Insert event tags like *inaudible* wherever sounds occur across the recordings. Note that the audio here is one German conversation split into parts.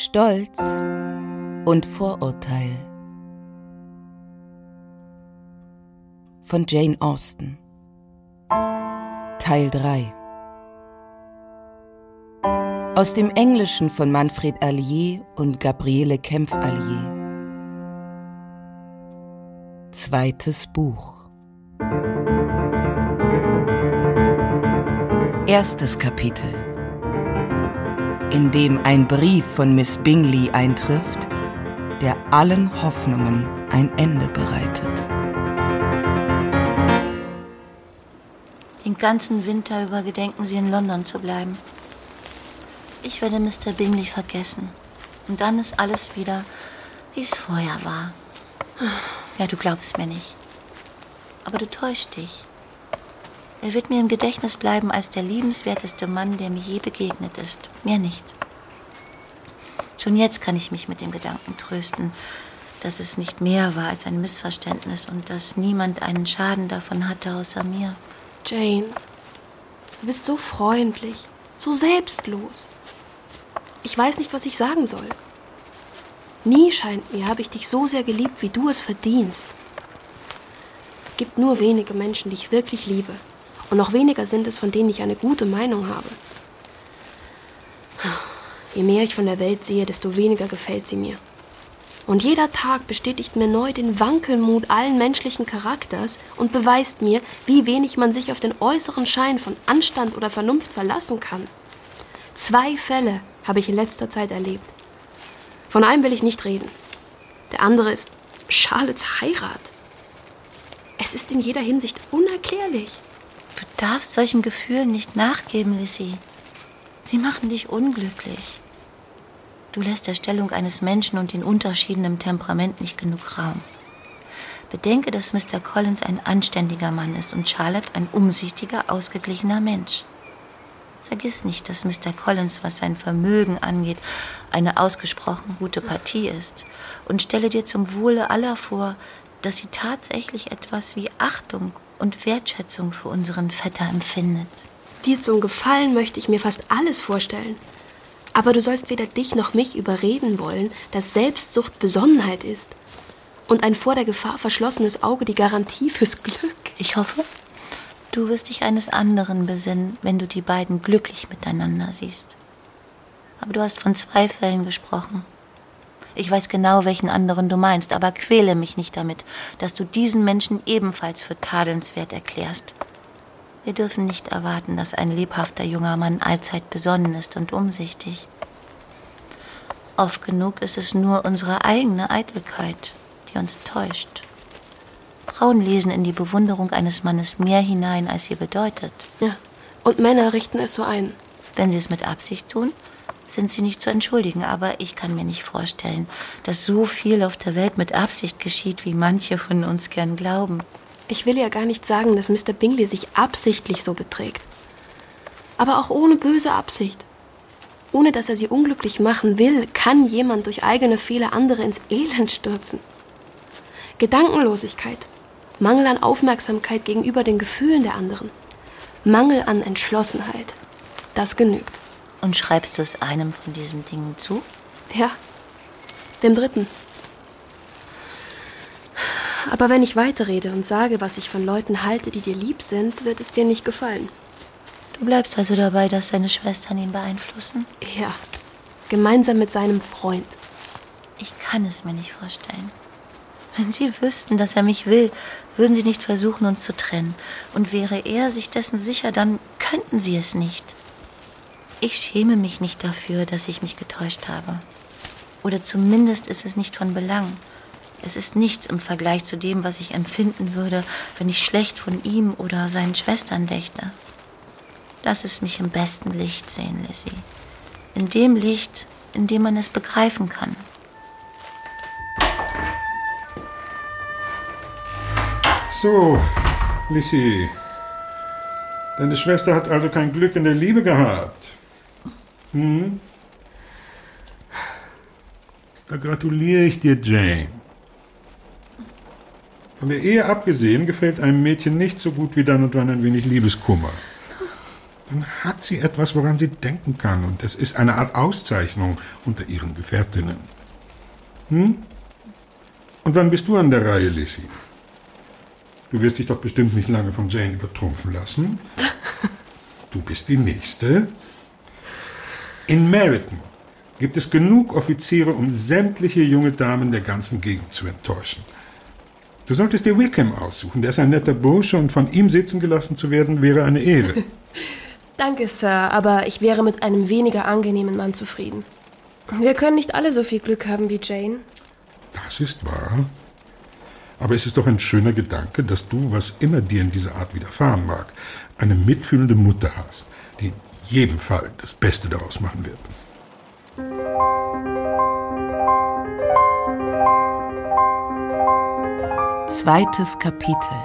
Stolz und Vorurteil. Von Jane Austen. Teil 3 Aus dem Englischen von Manfred Allier und Gabriele Kempf-Allier. Zweites Buch. Erstes Kapitel in dem ein Brief von Miss Bingley eintrifft, der allen Hoffnungen ein Ende bereitet. Den ganzen Winter über gedenken Sie in London zu bleiben. Ich werde Mr. Bingley vergessen. Und dann ist alles wieder, wie es vorher war. Ja, du glaubst mir nicht. Aber du täuschst dich. Er wird mir im Gedächtnis bleiben als der liebenswerteste Mann, der mir je begegnet ist. Mehr nicht. Schon jetzt kann ich mich mit dem Gedanken trösten, dass es nicht mehr war als ein Missverständnis und dass niemand einen Schaden davon hatte außer mir. Jane, du bist so freundlich, so selbstlos. Ich weiß nicht, was ich sagen soll. Nie scheint mir, habe ich dich so sehr geliebt, wie du es verdienst. Es gibt nur wenige Menschen, die ich wirklich liebe. Und noch weniger sind es, von denen ich eine gute Meinung habe. Je mehr ich von der Welt sehe, desto weniger gefällt sie mir. Und jeder Tag bestätigt mir neu den Wankelmut allen menschlichen Charakters und beweist mir, wie wenig man sich auf den äußeren Schein von Anstand oder Vernunft verlassen kann. Zwei Fälle habe ich in letzter Zeit erlebt. Von einem will ich nicht reden. Der andere ist Charlottes Heirat. Es ist in jeder Hinsicht unerklärlich. Du darfst solchen Gefühlen nicht nachgeben, Lissy. Sie machen dich unglücklich. Du lässt der Stellung eines Menschen und den Unterschieden im Temperament nicht genug Raum. Bedenke, dass Mr. Collins ein anständiger Mann ist und Charlotte ein umsichtiger, ausgeglichener Mensch. Vergiss nicht, dass Mr. Collins, was sein Vermögen angeht, eine ausgesprochen gute Partie ist. Und stelle dir zum Wohle aller vor, dass sie tatsächlich etwas wie Achtung und Wertschätzung für unseren Vetter empfindet. Dir zum Gefallen möchte ich mir fast alles vorstellen. Aber du sollst weder dich noch mich überreden wollen, dass Selbstsucht Besonnenheit ist und ein vor der Gefahr verschlossenes Auge die Garantie fürs Glück. Ich hoffe, du wirst dich eines anderen besinnen, wenn du die beiden glücklich miteinander siehst. Aber du hast von zwei Fällen gesprochen. Ich weiß genau, welchen anderen du meinst, aber quäle mich nicht damit, dass du diesen Menschen ebenfalls für tadelnswert erklärst. Wir dürfen nicht erwarten, dass ein lebhafter junger Mann allzeit besonnen ist und umsichtig. Oft genug ist es nur unsere eigene Eitelkeit, die uns täuscht. Frauen lesen in die Bewunderung eines Mannes mehr hinein, als sie bedeutet. Ja, und Männer richten es so ein. Wenn sie es mit Absicht tun, sind sie nicht zu entschuldigen, aber ich kann mir nicht vorstellen, dass so viel auf der Welt mit Absicht geschieht, wie manche von uns gern glauben. Ich will ja gar nicht sagen, dass Mr. Bingley sich absichtlich so beträgt. Aber auch ohne böse Absicht. Ohne dass er sie unglücklich machen will, kann jemand durch eigene Fehler andere ins Elend stürzen. Gedankenlosigkeit, Mangel an Aufmerksamkeit gegenüber den Gefühlen der anderen, Mangel an Entschlossenheit, das genügt. Und schreibst du es einem von diesen Dingen zu? Ja, dem dritten. Aber wenn ich weiterrede und sage, was ich von Leuten halte, die dir lieb sind, wird es dir nicht gefallen. Du bleibst also dabei, dass seine Schwestern ihn beeinflussen? Ja, gemeinsam mit seinem Freund. Ich kann es mir nicht vorstellen. Wenn sie wüssten, dass er mich will, würden sie nicht versuchen, uns zu trennen. Und wäre er sich dessen sicher, dann könnten sie es nicht. Ich schäme mich nicht dafür, dass ich mich getäuscht habe. Oder zumindest ist es nicht von Belang. Es ist nichts im Vergleich zu dem, was ich empfinden würde, wenn ich schlecht von ihm oder seinen Schwestern dächte. Lass es mich im besten Licht sehen, Lizzie. In dem Licht, in dem man es begreifen kann. So, Lissy. Deine Schwester hat also kein Glück in der Liebe gehabt. Hm? Da gratuliere ich dir, Jane. Von der Ehe abgesehen gefällt einem Mädchen nicht so gut wie dann und wann ein wenig Liebeskummer. dann hat sie etwas, woran sie denken kann. Und es ist eine Art Auszeichnung unter ihren Gefährtinnen. Hm? Und wann bist du an der Reihe, Lissy? Du wirst dich doch bestimmt nicht lange von Jane übertrumpfen lassen. *laughs* Du bist die Nächste. In Meriton gibt es genug Offiziere, um sämtliche junge Damen der ganzen Gegend zu enttäuschen. Du solltest dir Wickham aussuchen. Der ist ein netter Bursche und von ihm sitzen gelassen zu werden, wäre eine Ehre. *laughs* Danke, Sir, aber ich wäre mit einem weniger angenehmen Mann zufrieden. Wir können nicht alle so viel Glück haben wie Jane. Das ist wahr. Aber es ist doch ein schöner Gedanke, dass du, was immer dir in dieser Art widerfahren mag, eine mitfühlende Mutter hast, die jedem Fall das Beste daraus machen wird. Zweites Kapitel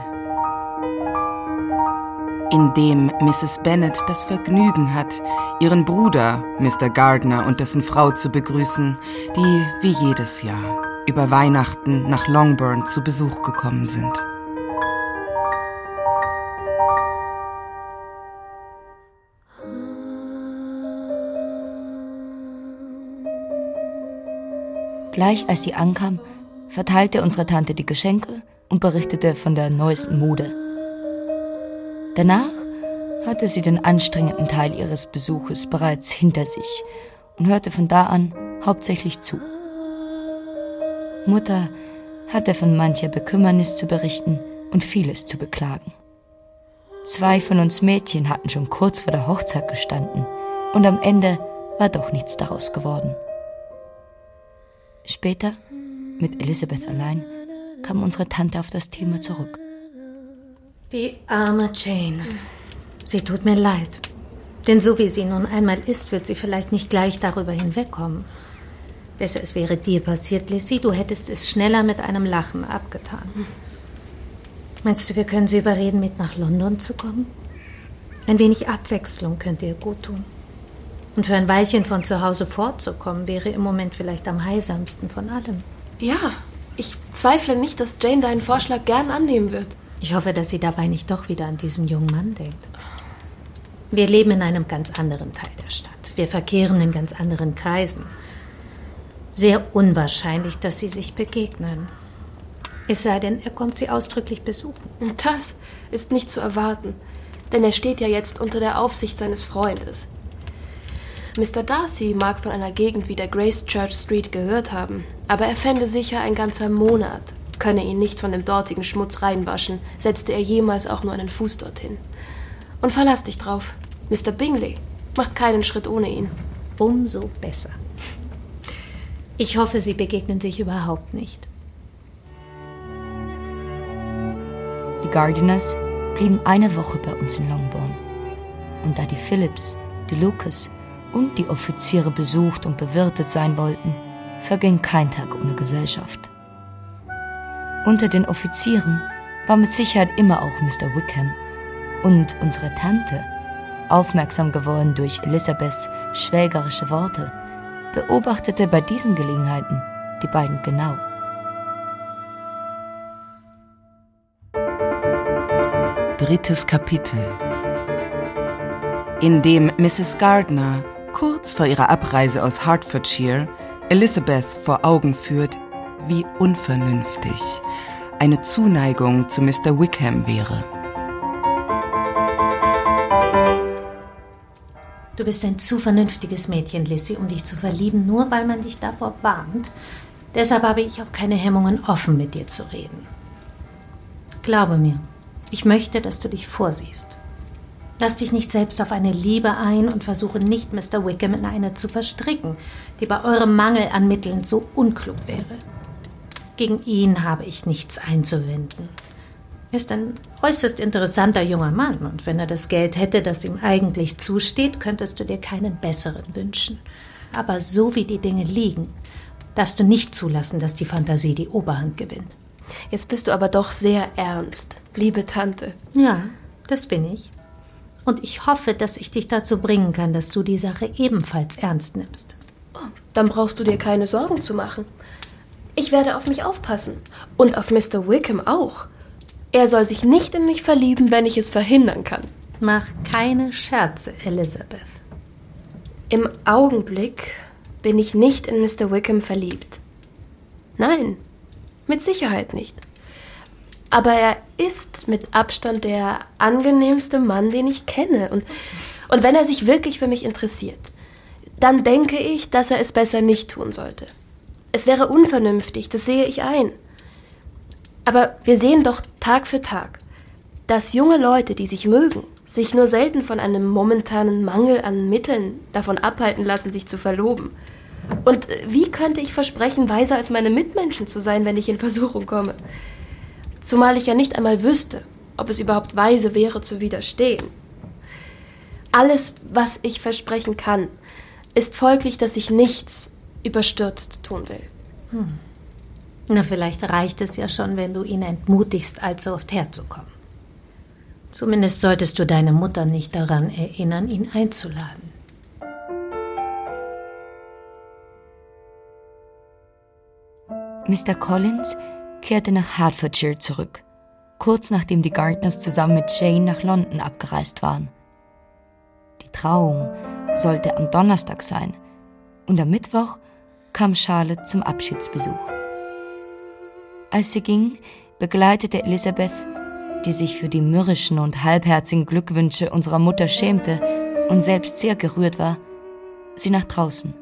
in dem Mrs. Bennet das Vergnügen hat, ihren Bruder, Mr. Gardner, und dessen Frau zu begrüßen, die, wie jedes Jahr, über Weihnachten nach Longbourn zu Besuch gekommen sind. Gleich als sie ankam, verteilte unsere Tante die Geschenke und berichtete von der neuesten Mode. Danach hatte sie den anstrengenden Teil ihres Besuches bereits hinter sich und hörte von da an hauptsächlich zu. Mutter hatte von mancher Bekümmernis zu berichten und vieles zu beklagen. Zwei von uns Mädchen hatten schon kurz vor der Hochzeit gestanden und am Ende war doch nichts daraus geworden. Später, mit Elisabeth allein, kam unsere Tante auf das Thema zurück. Die arme Jane. Sie tut mir leid. Denn so wie sie nun einmal ist, wird sie vielleicht nicht gleich darüber hinwegkommen. Besser es wäre dir passiert, Lissy, du hättest es schneller mit einem Lachen abgetan. Meinst du, wir können sie überreden, mit nach London zu kommen? Ein wenig Abwechslung könnte ihr gut tun. Und für ein Weilchen von zu Hause fortzukommen, wäre im Moment vielleicht am heilsamsten von allem. Ja, ich zweifle nicht, dass Jane deinen Vorschlag gern annehmen wird. Ich hoffe, dass sie dabei nicht doch wieder an diesen jungen Mann denkt. Wir leben in einem ganz anderen Teil der Stadt. Wir verkehren in ganz anderen Kreisen. Sehr unwahrscheinlich, dass sie sich begegnen. Es sei denn, er kommt sie ausdrücklich besuchen. Das ist nicht zu erwarten, denn er steht ja jetzt unter der Aufsicht seines Freundes. Mr. Darcy mag von einer Gegend wie der Grace Church Street gehört haben, aber er fände sicher ein ganzer Monat, könne ihn nicht von dem dortigen Schmutz reinwaschen, setzte er jemals auch nur einen Fuß dorthin. Und verlass dich drauf, Mr. Bingley macht keinen Schritt ohne ihn. Umso besser. Ich hoffe, sie begegnen sich überhaupt nicht. Die Gardiners blieben eine Woche bei uns in Longbourn. Und da die Phillips, die Lucas und die Offiziere besucht und bewirtet sein wollten, verging kein Tag ohne Gesellschaft. Unter den Offizieren war mit Sicherheit immer auch Mr. Wickham und unsere Tante, aufmerksam geworden durch Elisabeths schwägerische Worte, beobachtete bei diesen Gelegenheiten die beiden genau. Drittes Kapitel in dem Mrs. Gardner kurz vor ihrer Abreise aus Hertfordshire Elizabeth vor Augen führt, wie unvernünftig eine Zuneigung zu Mr. Wickham wäre. Du bist ein zu vernünftiges Mädchen, Lissy, um dich zu verlieben, nur weil man dich davor warnt. Deshalb habe ich auch keine Hemmungen, offen mit dir zu reden. Glaube mir, ich möchte, dass du dich vorsiehst. Lass dich nicht selbst auf eine Liebe ein und versuche nicht, Mr. Wickham in eine zu verstricken, die bei eurem Mangel an Mitteln so unklug wäre. Gegen ihn habe ich nichts einzuwenden. Er ist ein äußerst interessanter junger Mann, und wenn er das Geld hätte, das ihm eigentlich zusteht, könntest du dir keinen besseren wünschen. Aber so wie die Dinge liegen, darfst du nicht zulassen, dass die Fantasie die Oberhand gewinnt. Jetzt bist du aber doch sehr ernst, liebe Tante. Ja, das bin ich. Und ich hoffe, dass ich dich dazu bringen kann, dass du die Sache ebenfalls ernst nimmst. Oh, dann brauchst du dir keine Sorgen zu machen. Ich werde auf mich aufpassen. Und auf Mr. Wickham auch. Er soll sich nicht in mich verlieben, wenn ich es verhindern kann. Mach keine Scherze, Elizabeth. Im Augenblick bin ich nicht in Mr. Wickham verliebt. Nein, mit Sicherheit nicht. Aber er ist mit Abstand der angenehmste Mann, den ich kenne. Und, und wenn er sich wirklich für mich interessiert, dann denke ich, dass er es besser nicht tun sollte. Es wäre unvernünftig, das sehe ich ein. Aber wir sehen doch Tag für Tag, dass junge Leute, die sich mögen, sich nur selten von einem momentanen Mangel an Mitteln davon abhalten lassen, sich zu verloben. Und wie könnte ich versprechen, weiser als meine Mitmenschen zu sein, wenn ich in Versuchung komme? Zumal ich ja nicht einmal wüsste, ob es überhaupt weise wäre zu widerstehen. Alles, was ich versprechen kann, ist folglich, dass ich nichts überstürzt tun will. Hm. Na, vielleicht reicht es ja schon, wenn du ihn entmutigst, allzu oft herzukommen. Zumindest solltest du deine Mutter nicht daran erinnern, ihn einzuladen. Mr. Collins kehrte nach Hertfordshire zurück, kurz nachdem die Gardners zusammen mit Jane nach London abgereist waren. Die Trauung sollte am Donnerstag sein und am Mittwoch kam Charlotte zum Abschiedsbesuch. Als sie ging, begleitete Elisabeth, die sich für die mürrischen und halbherzigen Glückwünsche unserer Mutter schämte und selbst sehr gerührt war, sie nach draußen.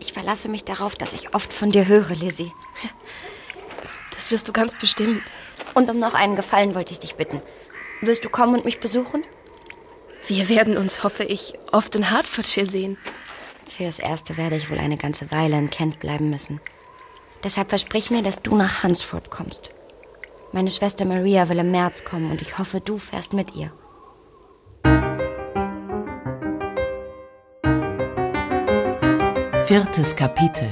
Ich verlasse mich darauf, dass ich oft von dir höre, Lizzie. Das wirst du ganz bestimmt. Und um noch einen Gefallen wollte ich dich bitten. Wirst du kommen und mich besuchen? Wir werden uns, hoffe ich, oft in Hertfordshire sehen. Fürs Erste werde ich wohl eine ganze Weile in Kent bleiben müssen. Deshalb versprich mir, dass du nach Hansford kommst. Meine Schwester Maria will im März kommen und ich hoffe, du fährst mit ihr. Viertes Kapitel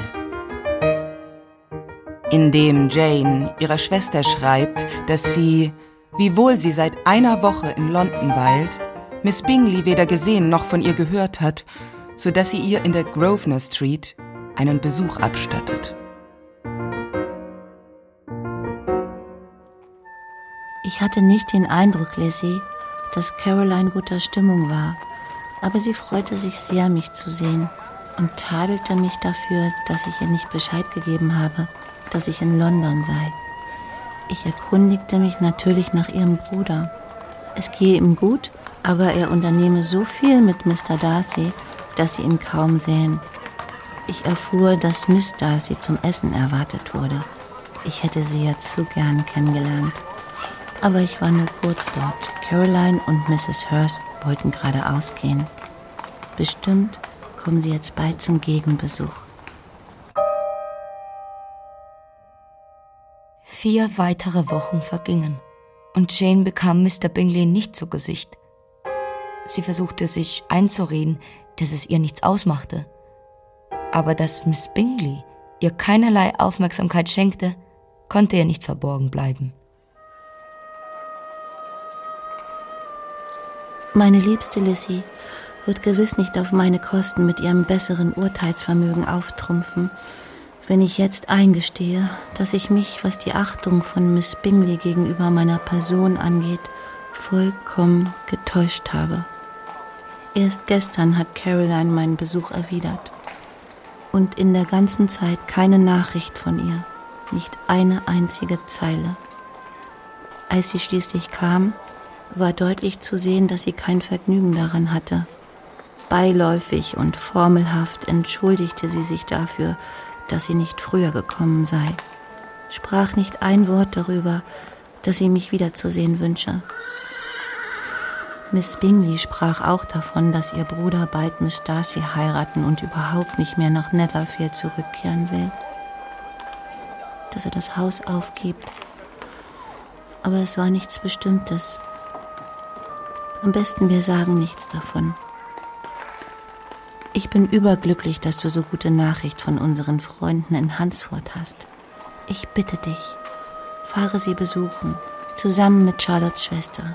in dem Jane ihrer Schwester schreibt, dass sie, wiewohl sie seit einer Woche in London weilt, Miss Bingley weder gesehen noch von ihr gehört hat, so dass sie ihr in der Grosvenor Street einen Besuch abstattet. Ich hatte nicht den Eindruck, Lizzie, dass Caroline guter Stimmung war, aber sie freute sich sehr, mich zu sehen und tadelte mich dafür, dass ich ihr nicht Bescheid gegeben habe, dass ich in London sei. Ich erkundigte mich natürlich nach ihrem Bruder. Es gehe ihm gut, aber er unternehme so viel mit Mr. Darcy, dass sie ihn kaum sähen. Ich erfuhr, dass Miss Darcy zum Essen erwartet wurde. Ich hätte sie ja zu gern kennengelernt. Aber ich war nur kurz dort. Caroline und Mrs. Hurst wollten gerade ausgehen. Bestimmt kommen sie jetzt bald zum Gegenbesuch. Vier weitere Wochen vergingen und Jane bekam Mr. Bingley nicht zu Gesicht. Sie versuchte sich einzureden, dass es ihr nichts ausmachte. Aber dass Miss Bingley ihr keinerlei Aufmerksamkeit schenkte, konnte ihr nicht verborgen bleiben. Meine liebste Lissy wird gewiss nicht auf meine Kosten mit ihrem besseren Urteilsvermögen auftrumpfen, wenn ich jetzt eingestehe, dass ich mich, was die Achtung von Miss Bingley gegenüber meiner Person angeht, vollkommen getäuscht habe. Erst gestern hat Caroline meinen Besuch erwidert und in der ganzen Zeit keine Nachricht von ihr, nicht eine einzige Zeile. Als sie schließlich kam, war deutlich zu sehen, dass sie kein Vergnügen daran hatte. Beiläufig und formelhaft entschuldigte sie sich dafür, dass sie nicht früher gekommen sei, sprach nicht ein Wort darüber, dass sie mich wiederzusehen wünsche. Miss Bingley sprach auch davon, dass ihr Bruder bald Miss Darcy heiraten und überhaupt nicht mehr nach Netherfield zurückkehren will. Dass er das Haus aufgibt. Aber es war nichts Bestimmtes. Am besten wir sagen nichts davon. Ich bin überglücklich, dass du so gute Nachricht von unseren Freunden in Hansford hast. Ich bitte dich, fahre sie besuchen, zusammen mit Charlottes Schwester.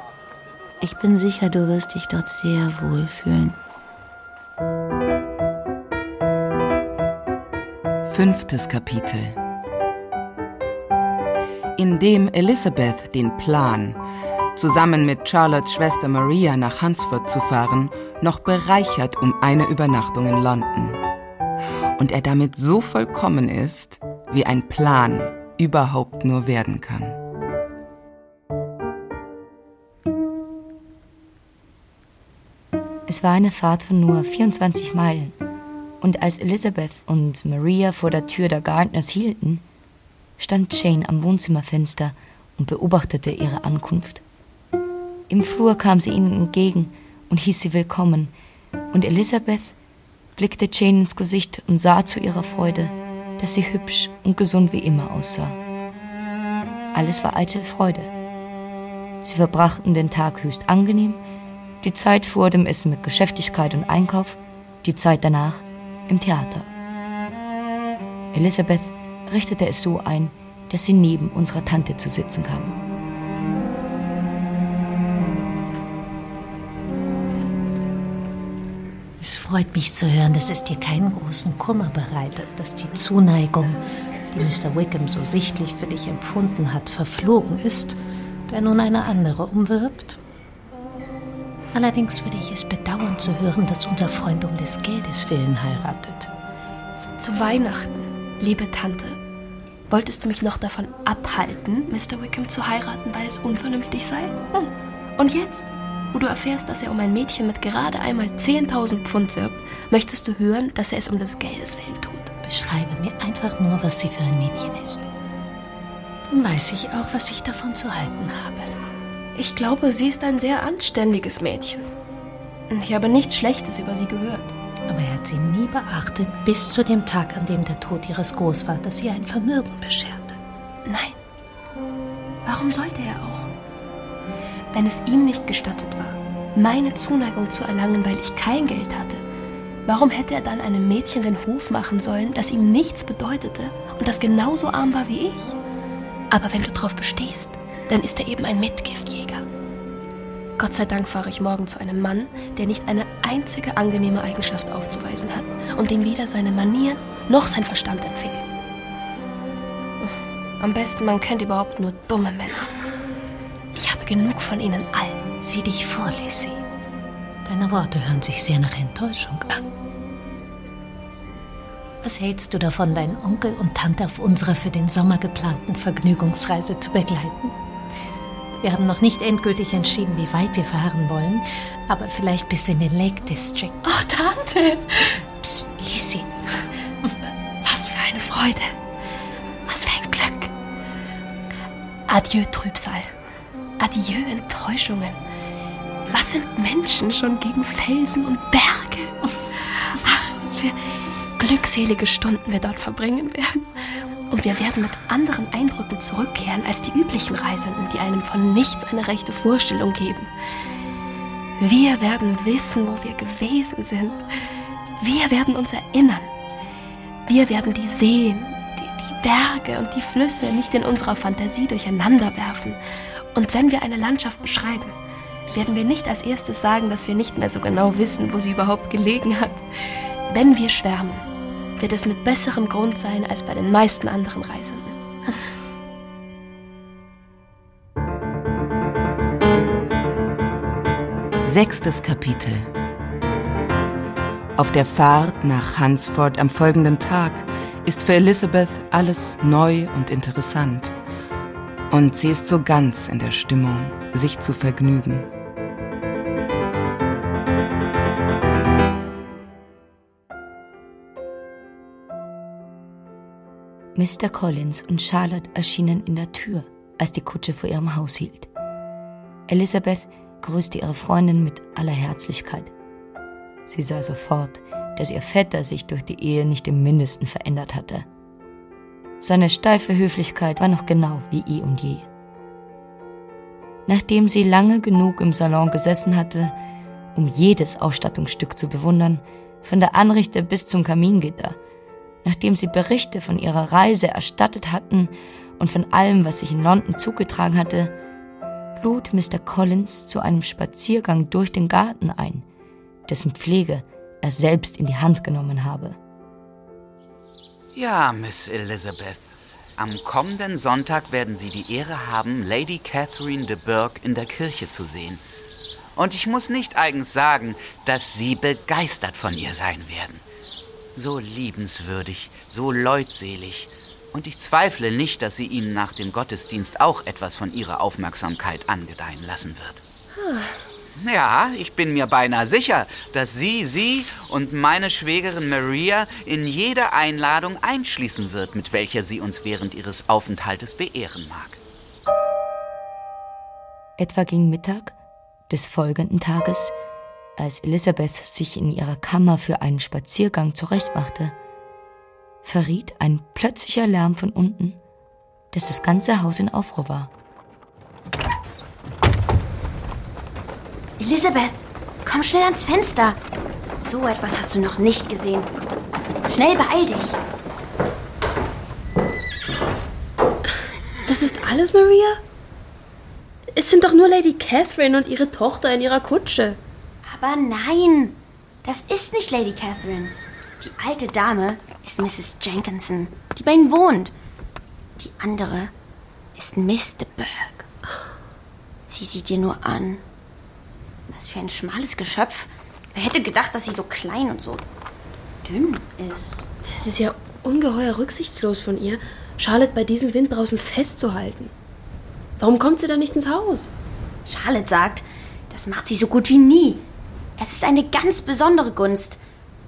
Ich bin sicher, du wirst dich dort sehr wohl fühlen. Fünftes Kapitel indem Elizabeth den Plan, zusammen mit Charlottes Schwester Maria nach Hunsford zu fahren, noch bereichert um eine Übernachtung in London. Und er damit so vollkommen ist, wie ein Plan überhaupt nur werden kann. Es war eine Fahrt von nur 24 Meilen. Und als Elizabeth und Maria vor der Tür der Gardners hielten, stand Jane am Wohnzimmerfenster und beobachtete ihre Ankunft. Im Flur kam sie ihnen entgegen und hieß sie willkommen, und Elizabeth blickte Jane ins Gesicht und sah zu ihrer Freude, dass sie hübsch und gesund wie immer aussah. Alles war eitel Freude. Sie verbrachten den Tag höchst angenehm, die Zeit vor dem Essen mit Geschäftigkeit und Einkauf, die Zeit danach im Theater. Elisabeth richtete es so ein, dass sie neben unserer Tante zu sitzen kam. Es freut mich zu hören, dass es dir keinen großen Kummer bereitet, dass die Zuneigung, die Mr. Wickham so sichtlich für dich empfunden hat, verflogen ist, der nun eine andere umwirbt. Allerdings würde ich es bedauern zu hören, dass unser Freund um des Geldes willen heiratet. Zu Weihnachten, liebe Tante, wolltest du mich noch davon abhalten, Mr. Wickham zu heiraten, weil es unvernünftig sei? Hm. Und jetzt, wo du erfährst, dass er um ein Mädchen mit gerade einmal 10.000 Pfund wirbt, möchtest du hören, dass er es um des Geldes willen tut. Beschreibe mir einfach nur, was sie für ein Mädchen ist. Dann weiß ich auch, was ich davon zu halten habe. Ich glaube, sie ist ein sehr anständiges Mädchen. Ich habe nichts Schlechtes über sie gehört. Aber er hat sie nie beachtet, bis zu dem Tag, an dem der Tod ihres Großvaters ihr ein Vermögen bescherte. Nein. Warum sollte er auch? Wenn es ihm nicht gestattet war, meine Zuneigung zu erlangen, weil ich kein Geld hatte, warum hätte er dann einem Mädchen den Hof machen sollen, das ihm nichts bedeutete und das genauso arm war wie ich? Aber wenn du darauf bestehst, dann ist er eben ein Mitgiftjäger. Gott sei Dank fahre ich morgen zu einem Mann, der nicht eine einzige angenehme Eigenschaft aufzuweisen hat und dem weder seine Manieren noch sein Verstand empfehlen. Am besten, man kennt überhaupt nur dumme Männer. Genug von ihnen allen. Sieh dich vor, Lizzie. Deine Worte hören sich sehr nach Enttäuschung an. Was hältst du davon, deinen Onkel und Tante auf unserer für den Sommer geplanten Vergnügungsreise zu begleiten? Wir haben noch nicht endgültig entschieden, wie weit wir fahren wollen, aber vielleicht bis in den Lake District. Oh, Tante! Psst, Lizzie. Was für eine Freude. Was für ein Glück. Adieu, Trübsal. Adieu, Enttäuschungen. Was sind Menschen schon gegen Felsen und Berge? Ach, was für glückselige Stunden wir dort verbringen werden. Und wir werden mit anderen Eindrücken zurückkehren als die üblichen Reisenden, die einem von nichts eine rechte Vorstellung geben. Wir werden wissen, wo wir gewesen sind. Wir werden uns erinnern. Wir werden die Seen, die, die Berge und die Flüsse nicht in unserer Fantasie durcheinander werfen. Und wenn wir eine Landschaft beschreiben, werden wir nicht als erstes sagen, dass wir nicht mehr so genau wissen, wo sie überhaupt gelegen hat. Wenn wir schwärmen, wird es mit besserem Grund sein als bei den meisten anderen Reisenden. Sechstes Kapitel Auf der Fahrt nach Hansford am folgenden Tag ist für Elizabeth alles neu und interessant. Und sie ist so ganz in der Stimmung, sich zu vergnügen. Mr. Collins und Charlotte erschienen in der Tür, als die Kutsche vor ihrem Haus hielt. Elizabeth grüßte ihre Freundin mit aller Herzlichkeit. Sie sah sofort, dass ihr Vetter sich durch die Ehe nicht im mindesten verändert hatte. Seine steife Höflichkeit war noch genau wie eh und je. Nachdem sie lange genug im Salon gesessen hatte, um jedes Ausstattungsstück zu bewundern, von der Anrichte bis zum Kamingitter, nachdem sie Berichte von ihrer Reise erstattet hatten und von allem, was sich in London zugetragen hatte, lud Mr. Collins zu einem Spaziergang durch den Garten ein, dessen Pflege er selbst in die Hand genommen habe. Ja, Miss Elizabeth. Am kommenden Sonntag werden Sie die Ehre haben, Lady Catherine de Burgh in der Kirche zu sehen. Und ich muss nicht eigens sagen, dass Sie begeistert von ihr sein werden. So liebenswürdig, so leutselig. Und ich zweifle nicht, dass sie Ihnen nach dem Gottesdienst auch etwas von Ihrer Aufmerksamkeit angedeihen lassen wird. Ja, ich bin mir beinahe sicher, dass sie, sie und meine Schwägerin Maria in jede Einladung einschließen wird, mit welcher sie uns während ihres Aufenthaltes beehren mag. Etwa gegen Mittag des folgenden Tages, als Elisabeth sich in ihrer Kammer für einen Spaziergang zurechtmachte, verriet ein plötzlicher Lärm von unten, dass das ganze Haus in Aufruhr war. Elisabeth, komm schnell ans Fenster. So etwas hast du noch nicht gesehen. Schnell beeil dich. Das ist alles, Maria? Es sind doch nur Lady Catherine und ihre Tochter in ihrer Kutsche. Aber nein, das ist nicht Lady Catherine. Die alte Dame ist Mrs. Jenkinson, die bei ihnen wohnt. Die andere ist Miss de Burgh. Sieh sie dir nur an. Was für ein schmales Geschöpf. Wer hätte gedacht, dass sie so klein und so dünn ist? Es ist ja ungeheuer rücksichtslos von ihr, Charlotte bei diesem Wind draußen festzuhalten. Warum kommt sie dann nicht ins Haus? Charlotte sagt, das macht sie so gut wie nie. Es ist eine ganz besondere Gunst,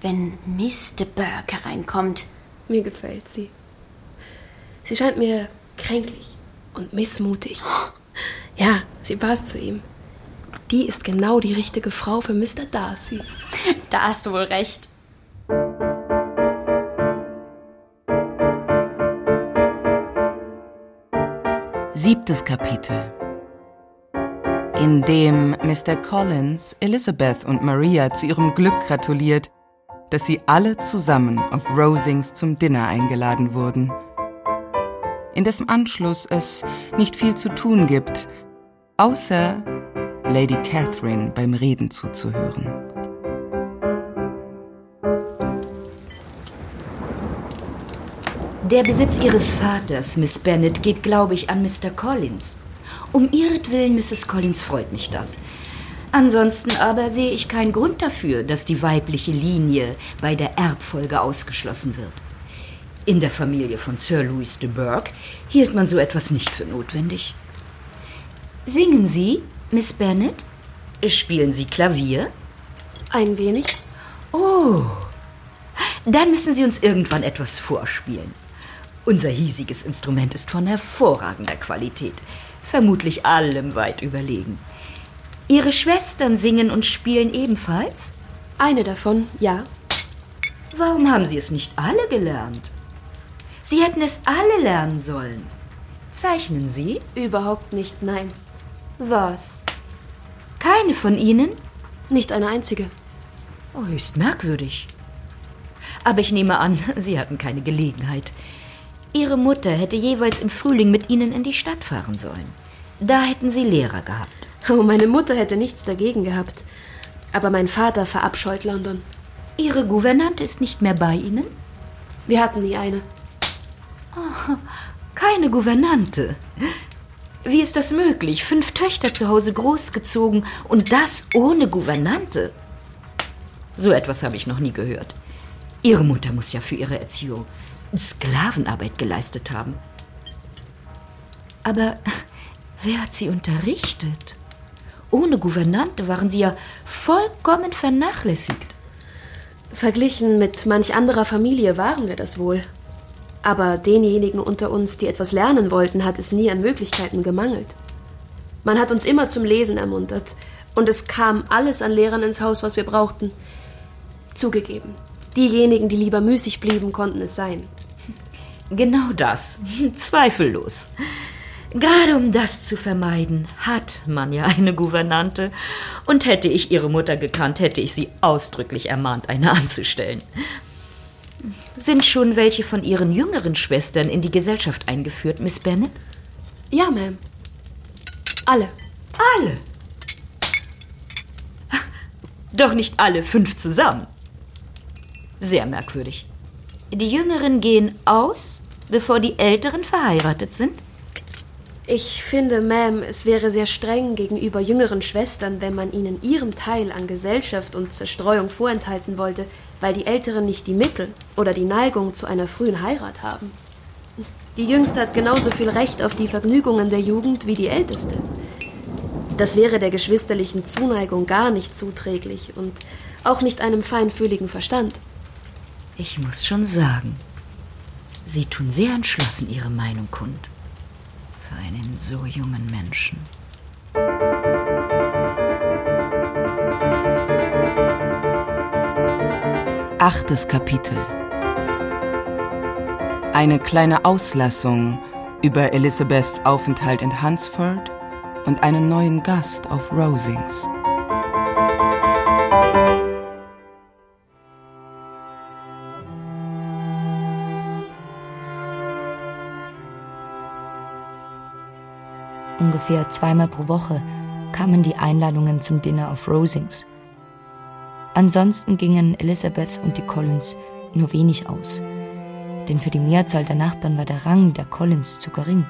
wenn Miss de Burgh hereinkommt. Mir gefällt sie. Sie scheint mir kränklich und missmutig. Ja, sie passt zu ihm. Die ist genau die richtige Frau für Mr. Darcy. Da hast du wohl recht. Siebtes Kapitel in dem Mr. Collins Elizabeth und Maria zu ihrem Glück gratuliert, dass sie alle zusammen auf Rosings zum Dinner eingeladen wurden. In dessen Anschluss es nicht viel zu tun gibt, außer Lady Catherine beim Reden zuzuhören. Der Besitz Ihres Vaters, Miss Bennet, geht, glaube ich, an Mr. Collins. Um ihretwillen, Mrs. Collins, freut mich das. Ansonsten aber sehe ich keinen Grund dafür, dass die weibliche Linie bei der Erbfolge ausgeschlossen wird. In der Familie von Sir Louis de Burgh hielt man so etwas nicht für notwendig. Singen Sie, Miss Bennet? Spielen Sie Klavier? Ein wenig. Oh, dann müssen Sie uns irgendwann etwas vorspielen. Unser hiesiges Instrument ist von hervorragender Qualität, vermutlich allem weit überlegen. Ihre Schwestern singen und spielen ebenfalls? Eine davon, ja. Warum haben Sie es nicht alle gelernt? Sie hätten es alle lernen sollen. Zeichnen Sie? Überhaupt nicht, nein. Was? Keine von Ihnen? Nicht eine einzige. Oh, höchst merkwürdig. Aber ich nehme an, *laughs* Sie hatten keine Gelegenheit. Ihre Mutter hätte jeweils im Frühling mit Ihnen in die Stadt fahren sollen. Da hätten Sie Lehrer gehabt. Oh, meine Mutter hätte nichts dagegen gehabt. Aber mein Vater verabscheut London. Ihre Gouvernante ist nicht mehr bei Ihnen? Wir hatten nie eine. Oh, keine Gouvernante. Wie ist das möglich? Fünf Töchter zu Hause großgezogen und das ohne Gouvernante? So etwas habe ich noch nie gehört. Ihre Mutter muss ja für ihre Erziehung Sklavenarbeit geleistet haben. Aber wer hat sie unterrichtet? Ohne Gouvernante waren sie ja vollkommen vernachlässigt. Verglichen mit manch anderer Familie waren wir das wohl. Aber denjenigen unter uns, die etwas lernen wollten, hat es nie an Möglichkeiten gemangelt. Man hat uns immer zum Lesen ermuntert, und es kam alles an Lehrern ins Haus, was wir brauchten. Zugegeben, diejenigen, die lieber müßig blieben, konnten es sein. Genau das, *laughs* zweifellos. Gerade um das zu vermeiden, hat man ja eine Gouvernante. Und hätte ich ihre Mutter gekannt, hätte ich sie ausdrücklich ermahnt, eine anzustellen. Sind schon welche von Ihren jüngeren Schwestern in die Gesellschaft eingeführt, Miss Bennet? Ja, Ma'am. Alle. Alle? Doch nicht alle fünf zusammen. Sehr merkwürdig. Die Jüngeren gehen aus bevor die Älteren verheiratet sind? Ich finde, Ma'am, es wäre sehr streng gegenüber jüngeren Schwestern, wenn man ihnen ihren Teil an Gesellschaft und Zerstreuung vorenthalten wollte, weil die Älteren nicht die Mittel oder die Neigung zu einer frühen Heirat haben. Die Jüngste hat genauso viel Recht auf die Vergnügungen der Jugend wie die Älteste. Das wäre der geschwisterlichen Zuneigung gar nicht zuträglich und auch nicht einem feinfühligen Verstand. Ich muss schon sagen, Sie tun sehr entschlossen Ihre Meinung kund. Für einen so jungen Menschen. Achtes Kapitel Eine kleine Auslassung über Elizabeths Aufenthalt in Hunsford und einen neuen Gast auf Rosings. Ungefähr zweimal pro Woche kamen die Einladungen zum Dinner auf Rosings. Ansonsten gingen Elizabeth und die Collins nur wenig aus, denn für die Mehrzahl der Nachbarn war der Rang der Collins zu gering.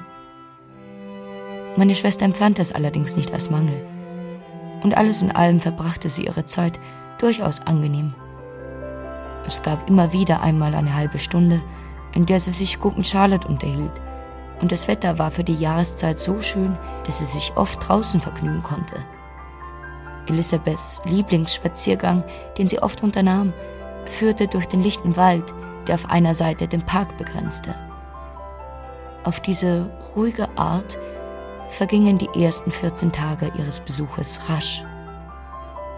Meine Schwester empfand das allerdings nicht als Mangel. Und alles in allem verbrachte sie ihre Zeit durchaus angenehm. Es gab immer wieder einmal eine halbe Stunde, in der sie sich gut mit Charlotte unterhielt. Und das Wetter war für die Jahreszeit so schön, dass sie sich oft draußen vergnügen konnte. Elisabeths Lieblingsspaziergang, den sie oft unternahm, führte durch den lichten Wald, der auf einer Seite den Park begrenzte. Auf diese ruhige Art vergingen die ersten 14 Tage ihres Besuches rasch.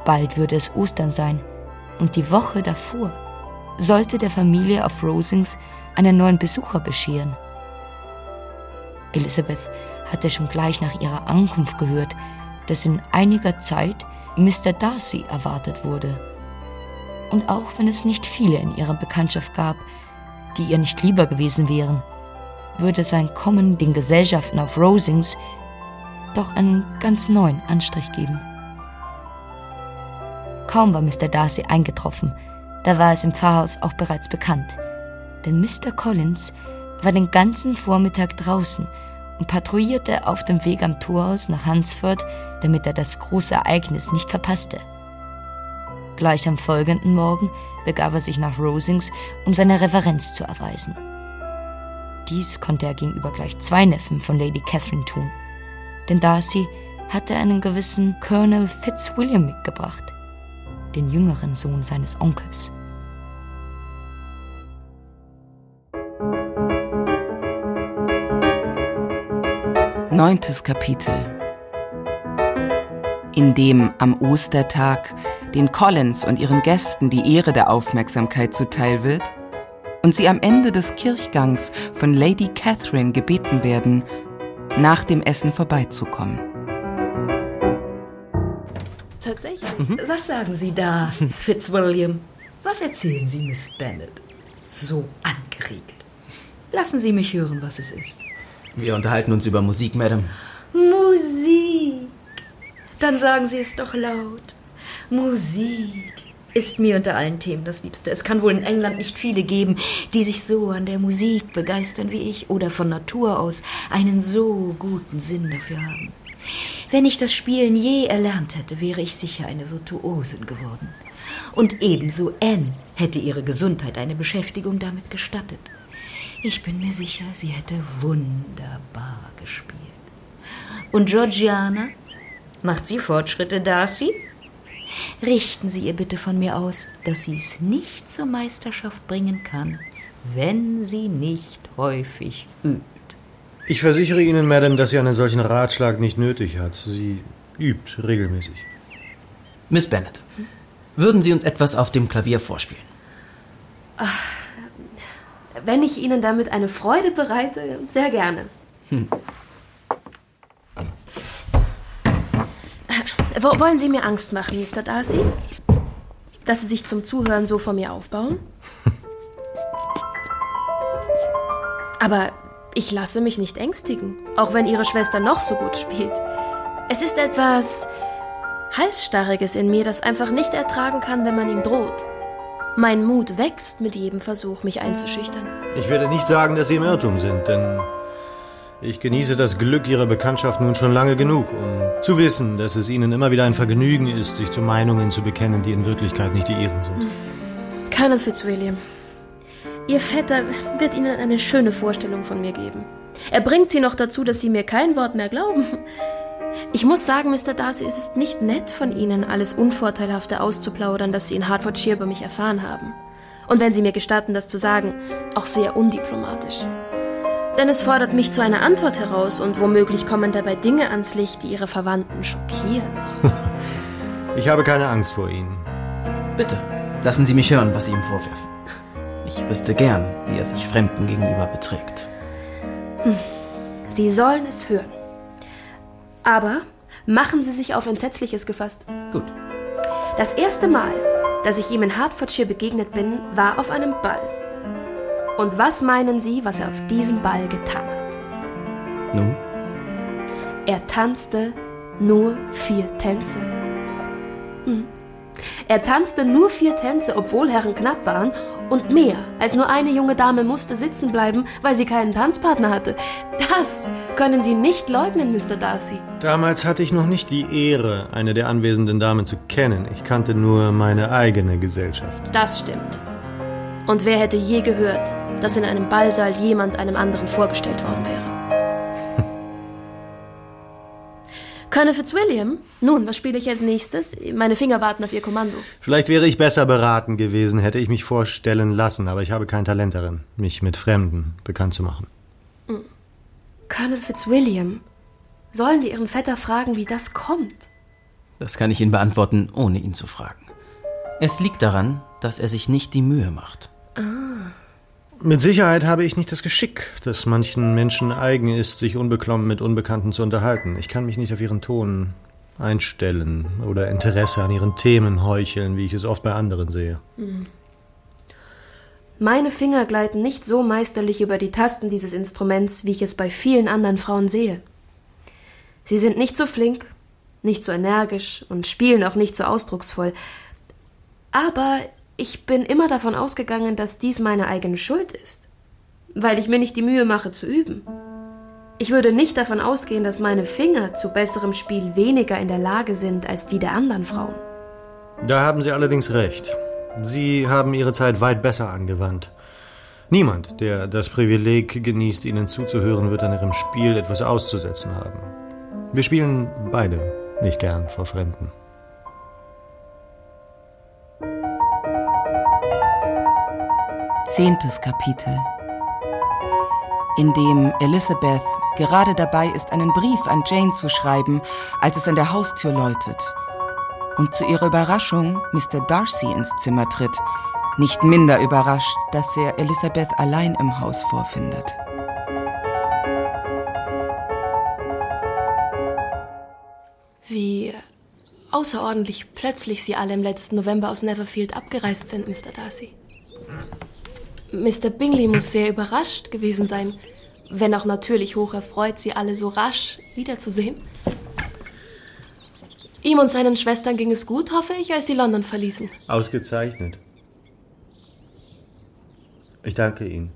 Bald würde es Ostern sein und die Woche davor sollte der Familie auf Rosings einen neuen Besucher bescheren. Elizabeth hatte schon gleich nach ihrer Ankunft gehört, dass in einiger Zeit Mr. Darcy erwartet wurde. Und auch wenn es nicht viele in ihrer Bekanntschaft gab, die ihr nicht lieber gewesen wären, würde sein Kommen den Gesellschaften auf Rosings doch einen ganz neuen Anstrich geben. Kaum war Mr. Darcy eingetroffen, da war es im Pfarrhaus auch bereits bekannt. Denn Mr. Collins war den ganzen Vormittag draußen und patrouillierte auf dem Weg am Torhaus nach Hansford, damit er das große Ereignis nicht verpasste. Gleich am folgenden Morgen begab er sich nach Rosings, um seine Reverenz zu erweisen. Dies konnte er gegenüber gleich zwei Neffen von Lady Catherine tun denn Darcy hatte einen gewissen Colonel Fitzwilliam mitgebracht, den jüngeren Sohn seines Onkels. Neuntes Kapitel In dem am Ostertag den Collins und ihren Gästen die Ehre der Aufmerksamkeit zuteil wird und sie am Ende des Kirchgangs von Lady Catherine gebeten werden, nach dem Essen vorbeizukommen. Tatsächlich. Mhm. Was sagen Sie da, *laughs* Fitzwilliam? Was erzählen Sie, Miss Bennet? So angeregt. Lassen Sie mich hören, was es ist. Wir unterhalten uns über Musik, Madame. Musik. Dann sagen Sie es doch laut. Musik ist mir unter allen Themen das Liebste. Es kann wohl in England nicht viele geben, die sich so an der Musik begeistern wie ich oder von Natur aus einen so guten Sinn dafür haben. Wenn ich das Spielen je erlernt hätte, wäre ich sicher eine Virtuosin geworden. Und ebenso Anne hätte ihre Gesundheit eine Beschäftigung damit gestattet. Ich bin mir sicher, sie hätte wunderbar gespielt. Und Georgiana? Macht sie Fortschritte, Darcy? Richten Sie ihr bitte von mir aus, dass sie es nicht zur Meisterschaft bringen kann, wenn sie nicht häufig übt. Ich versichere Ihnen, Madame, dass sie einen solchen Ratschlag nicht nötig hat. Sie übt regelmäßig. Miss Bennet, würden Sie uns etwas auf dem Klavier vorspielen? Ach, wenn ich Ihnen damit eine Freude bereite, sehr gerne. Hm. Wo wollen Sie mir Angst machen, Mr. Darcy? Dass Sie sich zum Zuhören so vor mir aufbauen? *laughs* Aber ich lasse mich nicht ängstigen, auch wenn Ihre Schwester noch so gut spielt. Es ist etwas Halsstarriges in mir, das einfach nicht ertragen kann, wenn man ihm droht. Mein Mut wächst mit jedem Versuch, mich einzuschüchtern. Ich werde nicht sagen, dass Sie im Irrtum sind, denn ich genieße das Glück Ihrer Bekanntschaft nun schon lange genug, um zu wissen, dass es Ihnen immer wieder ein Vergnügen ist, sich zu Meinungen zu bekennen, die in Wirklichkeit nicht die Ihren sind. Colonel Fitzwilliam, Ihr Vetter wird Ihnen eine schöne Vorstellung von mir geben. Er bringt Sie noch dazu, dass Sie mir kein Wort mehr glauben. Ich muss sagen, Mr. Darcy, es ist nicht nett von Ihnen, alles Unvorteilhafte auszuplaudern, das Sie in Hertfordshire über mich erfahren haben. Und wenn Sie mir gestatten, das zu sagen, auch sehr undiplomatisch. Denn es fordert mich zu einer Antwort heraus und womöglich kommen dabei Dinge ans Licht, die Ihre Verwandten schockieren. *laughs* Ich habe keine Angst vor Ihnen. Bitte, lassen Sie mich hören, was Sie ihm vorwerfen. Ich wüsste gern, wie er sich Fremden gegenüber beträgt. Hm. Sie sollen es hören. Aber machen Sie sich auf Entsetzliches gefasst. Gut. Das erste Mal, dass ich ihm in Hertfordshire begegnet bin, war auf einem Ball. Und was meinen Sie, was er auf diesem Ball getan hat? Nun? Er tanzte nur vier Tänze. Mhm. Er tanzte nur vier Tänze, obwohl Herren knapp waren, und mehr als nur eine junge Dame musste sitzen bleiben, weil sie keinen Tanzpartner hatte. Das können Sie nicht leugnen, Mr. Darcy. Damals hatte ich noch nicht die Ehre, eine der anwesenden Damen zu kennen. Ich kannte nur meine eigene Gesellschaft. Das stimmt. Und wer hätte je gehört, dass in einem Ballsaal jemand einem anderen vorgestellt worden wäre? Colonel Fitzwilliam? Nun, was spiele ich als nächstes? Meine Finger warten auf Ihr Kommando. Vielleicht wäre ich besser beraten gewesen, hätte ich mich vorstellen lassen, aber ich habe kein Talent darin, mich mit Fremden bekannt zu machen. Hm. Colonel Fitzwilliam, sollen wir Ihren Vetter fragen, wie das kommt? Das kann ich Ihnen beantworten, ohne ihn zu fragen. Es liegt daran, dass er sich nicht die Mühe macht. Ah. Mit Sicherheit habe ich nicht das Geschick, das manchen Menschen eigen ist, sich unbeklommen mit Unbekannten zu unterhalten. Ich kann mich nicht auf ihren Ton einstellen oder Interesse an ihren Themen heucheln, wie ich es oft bei anderen sehe. Hm. Meine Finger gleiten nicht so meisterlich über die Tasten dieses Instruments, wie ich es bei vielen anderen Frauen sehe. Sie sind nicht so flink, nicht so energisch und spielen auch nicht so ausdrucksvoll. Aber ich bin immer davon ausgegangen, dass dies meine eigene Schuld ist, weil ich mir nicht die Mühe mache zu üben. Ich würde nicht davon ausgehen, dass meine Finger zu besserem Spiel weniger in der Lage sind als die der anderen Frauen. Da haben Sie allerdings recht. Sie haben Ihre Zeit weit besser angewandt. Niemand, der das Privileg genießt, Ihnen zuzuhören, wird an Ihrem Spiel etwas auszusetzen haben. Wir spielen beide nicht gern vor Fremden. Zehntes Kapitel in dem Elizabeth gerade dabei ist, einen Brief an Jane zu schreiben, als es an der Haustür läutet. Und zu ihrer Überraschung Mr. Darcy ins Zimmer tritt, nicht minder überrascht, dass er Elizabeth allein im Haus vorfindet. Wie außerordentlich plötzlich Sie alle im letzten November aus Neverfield abgereist sind, Mr. Darcy. Mr. Bingley muss sehr überrascht gewesen sein, wenn auch natürlich hoch erfreut, Sie alle so rasch wiederzusehen. Ihm und seinen Schwestern ging es gut, hoffe ich, als sie London verließen. Ausgezeichnet. Ich danke Ihnen.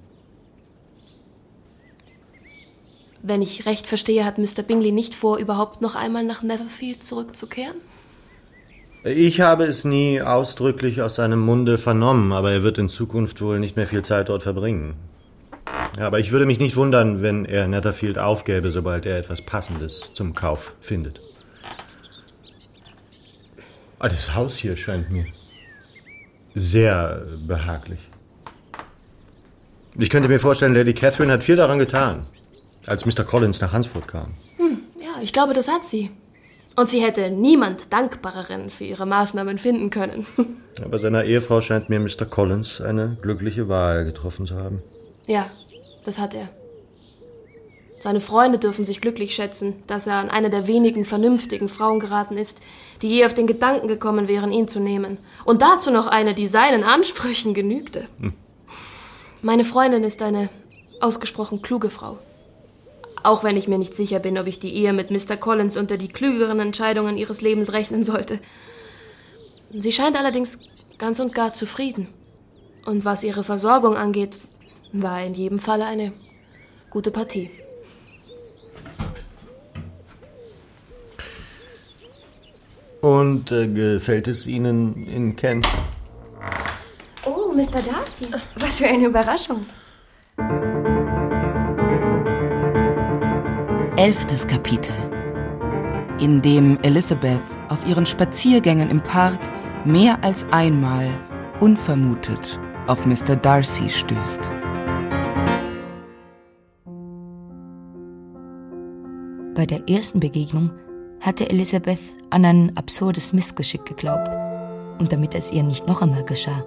Wenn ich recht verstehe, hat Mr. Bingley nicht vor, überhaupt noch einmal nach Neverfield zurückzukehren? Ich habe es nie ausdrücklich aus seinem Munde vernommen, aber er wird in Zukunft wohl nicht mehr viel Zeit dort verbringen. Aber ich würde mich nicht wundern, wenn er Netherfield aufgäbe, sobald er etwas Passendes zum Kauf findet. Ah, das Haus hier scheint mir sehr behaglich. Ich könnte mir vorstellen, Lady Catherine hat viel daran getan, als Mr. Collins nach Hansford kam. Hm, ja, ich glaube, das hat sie. Und sie hätte niemand Dankbareren für ihre Maßnahmen finden können. *laughs* Aber seiner Ehefrau scheint mir Mr. Collins eine glückliche Wahl getroffen zu haben. Ja, das hat er. Seine Freunde dürfen sich glücklich schätzen, dass er an eine der wenigen vernünftigen Frauen geraten ist, die je auf den Gedanken gekommen wären, ihn zu nehmen. Und dazu noch eine, die seinen Ansprüchen genügte. Hm. Meine Freundin ist eine ausgesprochen kluge Frau. Auch wenn ich mir nicht sicher bin, ob ich die Ehe mit Mr. Collins unter die klügeren Entscheidungen ihres Lebens rechnen sollte. Sie scheint allerdings ganz und gar zufrieden. Und was ihre Versorgung angeht, war in jedem Falle eine gute Partie. Und äh, gefällt es Ihnen in Kent? Oh, Mr. Darcy. Was für eine Überraschung. Elftes Kapitel, in dem Elizabeth auf ihren Spaziergängen im Park mehr als einmal unvermutet auf Mr. Darcy stößt. Bei der ersten Begegnung hatte Elisabeth an ein absurdes Missgeschick geglaubt. Und damit es ihr nicht noch einmal geschah,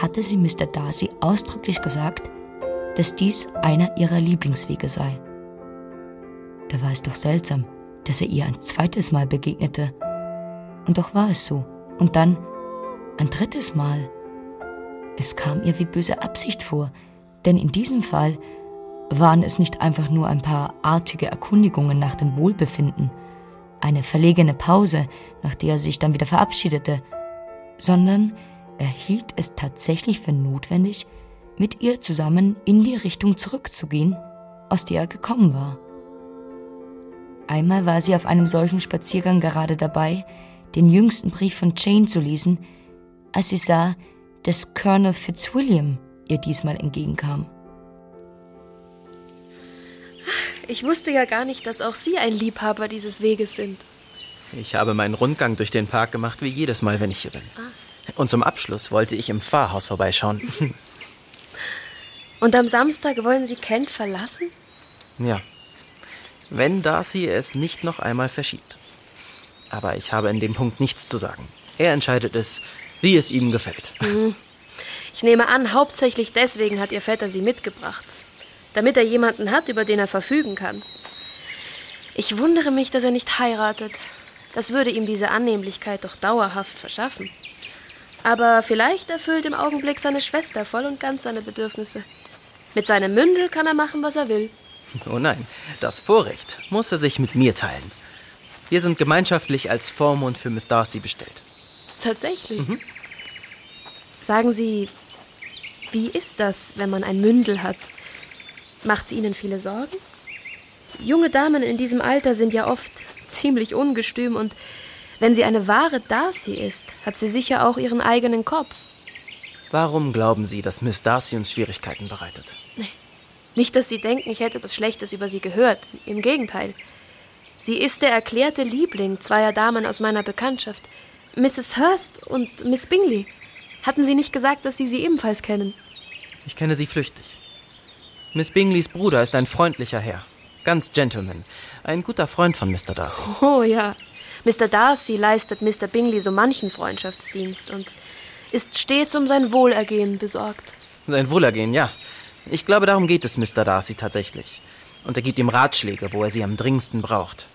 hatte sie Mr. Darcy ausdrücklich gesagt, dass dies einer ihrer Lieblingswege sei. Da war es doch seltsam, dass er ihr ein zweites Mal begegnete. Und doch war es so. Und dann ein drittes Mal. Es kam ihr wie böse Absicht vor, denn in diesem Fall waren es nicht einfach nur ein paar artige Erkundigungen nach dem Wohlbefinden, eine verlegene Pause, nach der er sich dann wieder verabschiedete, sondern er hielt es tatsächlich für notwendig, mit ihr zusammen in die Richtung zurückzugehen, aus der er gekommen war. Einmal war sie auf einem solchen Spaziergang gerade dabei, den jüngsten Brief von Jane zu lesen, als sie sah, dass Colonel Fitzwilliam ihr diesmal entgegenkam. Ich wusste ja gar nicht, dass auch Sie ein Liebhaber dieses Weges sind. Ich habe meinen Rundgang durch den Park gemacht, wie jedes Mal, wenn ich hier bin. Ah. Und zum Abschluss wollte ich im Pfarrhaus vorbeischauen. *laughs* Und am Samstag wollen Sie Kent verlassen? ja. Wenn Darcy es nicht noch einmal verschiebt. Aber ich habe in dem Punkt nichts zu sagen. Er entscheidet es, wie es ihm gefällt. Hm. Ich nehme an, hauptsächlich deswegen hat Ihr Vetter Sie mitgebracht. Damit er jemanden hat, über den er verfügen kann. Ich wundere mich, dass er nicht heiratet. Das würde ihm diese Annehmlichkeit doch dauerhaft verschaffen. Aber vielleicht erfüllt im Augenblick seine Schwester voll und ganz seine Bedürfnisse. Mit seinem Mündel kann er machen, was er will. Oh nein, das Vorrecht muss er sich mit mir teilen. Wir sind gemeinschaftlich als Vormund für Miss Darcy bestellt. Tatsächlich. Sagen Sie, wie ist das, wenn man ein Mündel hat? Macht sie Ihnen viele Sorgen? Junge Damen in diesem Alter sind ja oft ziemlich ungestüm und wenn sie eine wahre Darcy ist, hat sie sicher auch ihren eigenen Kopf. Warum glauben Sie, dass Miss Darcy uns Schwierigkeiten bereitet? Nicht, dass Sie denken, ich hätte etwas Schlechtes über sie gehört. Im Gegenteil. Sie ist der erklärte Liebling zweier Damen aus meiner Bekanntschaft. Mrs. Hurst und Miss Bingley. Hatten Sie nicht gesagt, dass Sie sie ebenfalls kennen? Ich kenne sie flüchtig. Miss Bingleys Bruder ist ein freundlicher Herr. Ganz Gentleman. Ein guter Freund von Mr. Darcy. Oh ja. Mr. Darcy leistet Mr. Bingley so manchen Freundschaftsdienst und ist stets um sein Wohlergehen besorgt. Sein Wohlergehen, ja. Ich glaube, darum geht es Mr. Darcy tatsächlich. Und er gibt ihm Ratschläge, wo er sie am dringendsten braucht.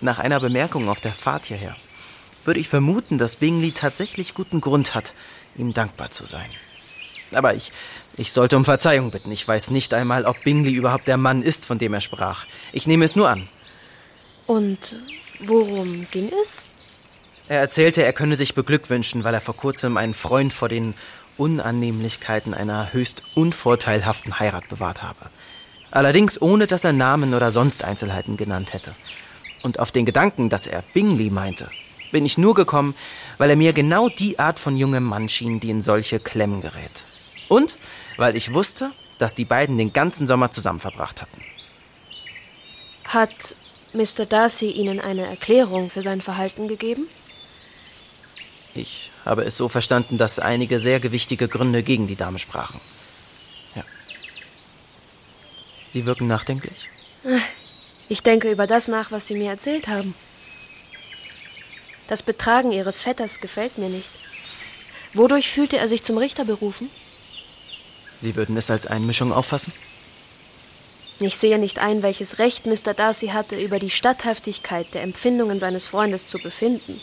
Nach einer Bemerkung auf der Fahrt hierher würde ich vermuten, dass Bingley tatsächlich guten Grund hat, ihm dankbar zu sein. Aber ich, ich sollte um Verzeihung bitten. Ich weiß nicht einmal, ob Bingley überhaupt der Mann ist, von dem er sprach. Ich nehme es nur an. Und worum ging es? Er erzählte, er könne sich beglückwünschen, weil er vor kurzem einen Freund vor den Unannehmlichkeiten einer höchst unvorteilhaften Heirat bewahrt habe. Allerdings ohne, dass er Namen oder sonst Einzelheiten genannt hätte. Und auf den Gedanken, dass er Bingley meinte, bin ich nur gekommen, weil er mir genau die Art von jungem Mann schien, die in solche Klemmen gerät. Und weil ich wusste, dass die beiden den ganzen Sommer zusammen verbracht hatten. Hat Mr. Darcy Ihnen eine Erklärung für sein Verhalten gegeben? Ich habe es so verstanden, dass einige sehr gewichtige Gründe gegen die Dame sprachen. Ja. Sie wirken nachdenklich? Ich denke über das nach, was Sie mir erzählt haben. Das Betragen Ihres Vetters gefällt mir nicht. Wodurch fühlte er sich zum Richter berufen? Sie würden es als Einmischung auffassen? Ich sehe nicht ein, welches Recht Mr. Darcy hatte, über die Statthaftigkeit der Empfindungen seines Freundes zu befinden.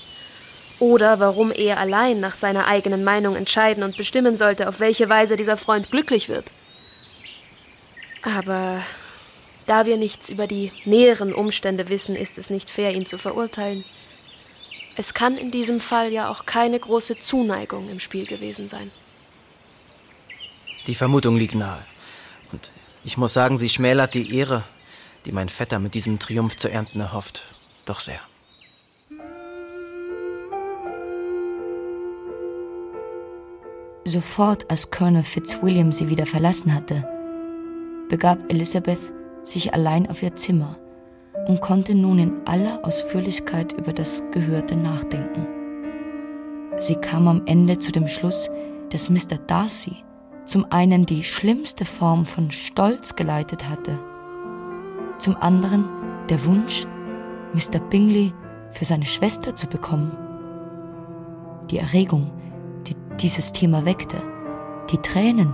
Oder warum er allein nach seiner eigenen Meinung entscheiden und bestimmen sollte, auf welche Weise dieser Freund glücklich wird. Aber da wir nichts über die näheren Umstände wissen, ist es nicht fair, ihn zu verurteilen. Es kann in diesem Fall ja auch keine große Zuneigung im Spiel gewesen sein. Die Vermutung liegt nahe. Und ich muss sagen, sie schmälert die Ehre, die mein Vetter mit diesem Triumph zu ernten erhofft, doch sehr. Sofort als Colonel Fitzwilliam sie wieder verlassen hatte, begab Elizabeth sich allein auf ihr Zimmer und konnte nun in aller Ausführlichkeit über das Gehörte nachdenken. Sie kam am Ende zu dem Schluss, dass Mr. Darcy zum einen die schlimmste Form von Stolz geleitet hatte, zum anderen der Wunsch, Mr. Bingley für seine Schwester zu bekommen. Die Erregung, dieses Thema weckte, die Tränen,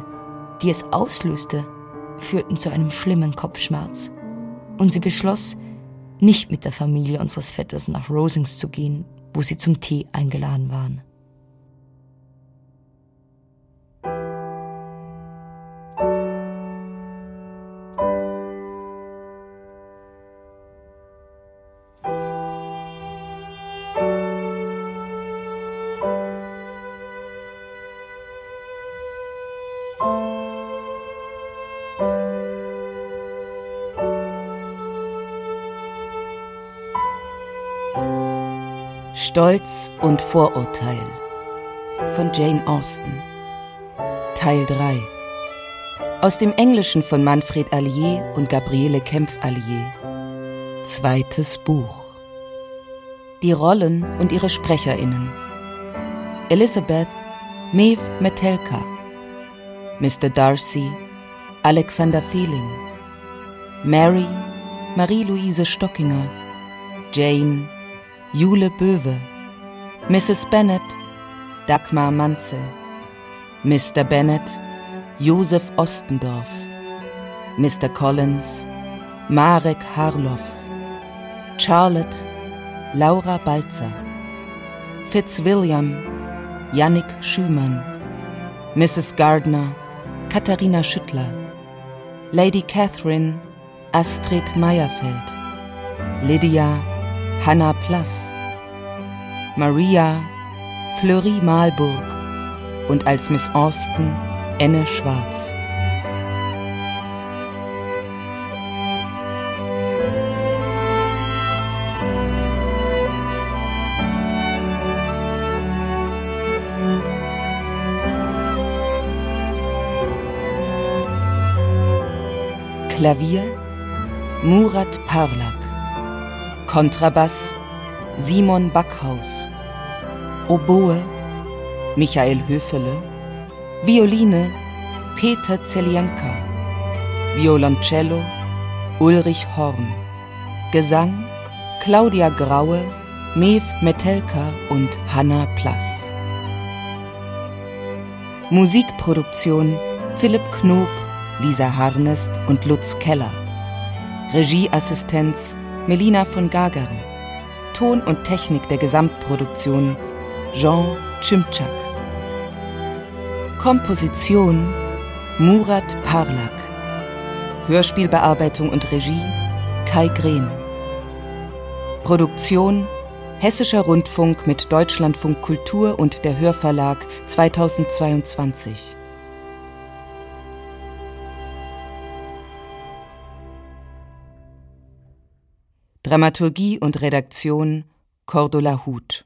die es auslöste, führten zu einem schlimmen Kopfschmerz. Und sie beschloss, nicht mit der Familie unseres Vetters nach Rosings zu gehen, wo sie zum Tee eingeladen waren. Stolz und Vorurteil. Von Jane Austen. Teil 3 Aus dem Englischen von Manfred Allier und Gabriele Kempf-Allier. Zweites Buch. Die Rollen und ihre SprecherInnen. Elizabeth Maeve Metelka. Mr. Darcy Alexander Fehling. Mary Marie-Louise Stockinger. Jane Jule Böwe, Mrs. Bennet, Dagmar Manzel, Mr. Bennet, Josef Ostendorf, Mr. Collins, Marek Harloff, Charlotte, Laura Balzer, Fitzwilliam, Yannick Schümann, Mrs. Gardner, Katharina Schüttler, Lady Catherine, Astrid Meyerfeld, Lydia Hannah Plass, Maria Fleury Malburg und als Miss Austin Enne Schwarz. Klavier Murat Parlak Kontrabass Simon Backhaus, Oboe Michael Höfele, Violine Peter Zelienka, Violoncello Ulrich Horn, Gesang Claudia Graue, Mev Metelka und Hanna Plass. Musikproduktion Philipp Knob, Lisa Harnest und Lutz Keller. Regieassistenz Melina von Gagarin. Ton und Technik der Gesamtproduktion Jean Chimchak. Komposition Murat Parlak. Hörspielbearbeitung und Regie Kai Green. Produktion Hessischer Rundfunk mit Deutschlandfunk Kultur und der Hörverlag 2022. Dramaturgie und Redaktion Cordula Huth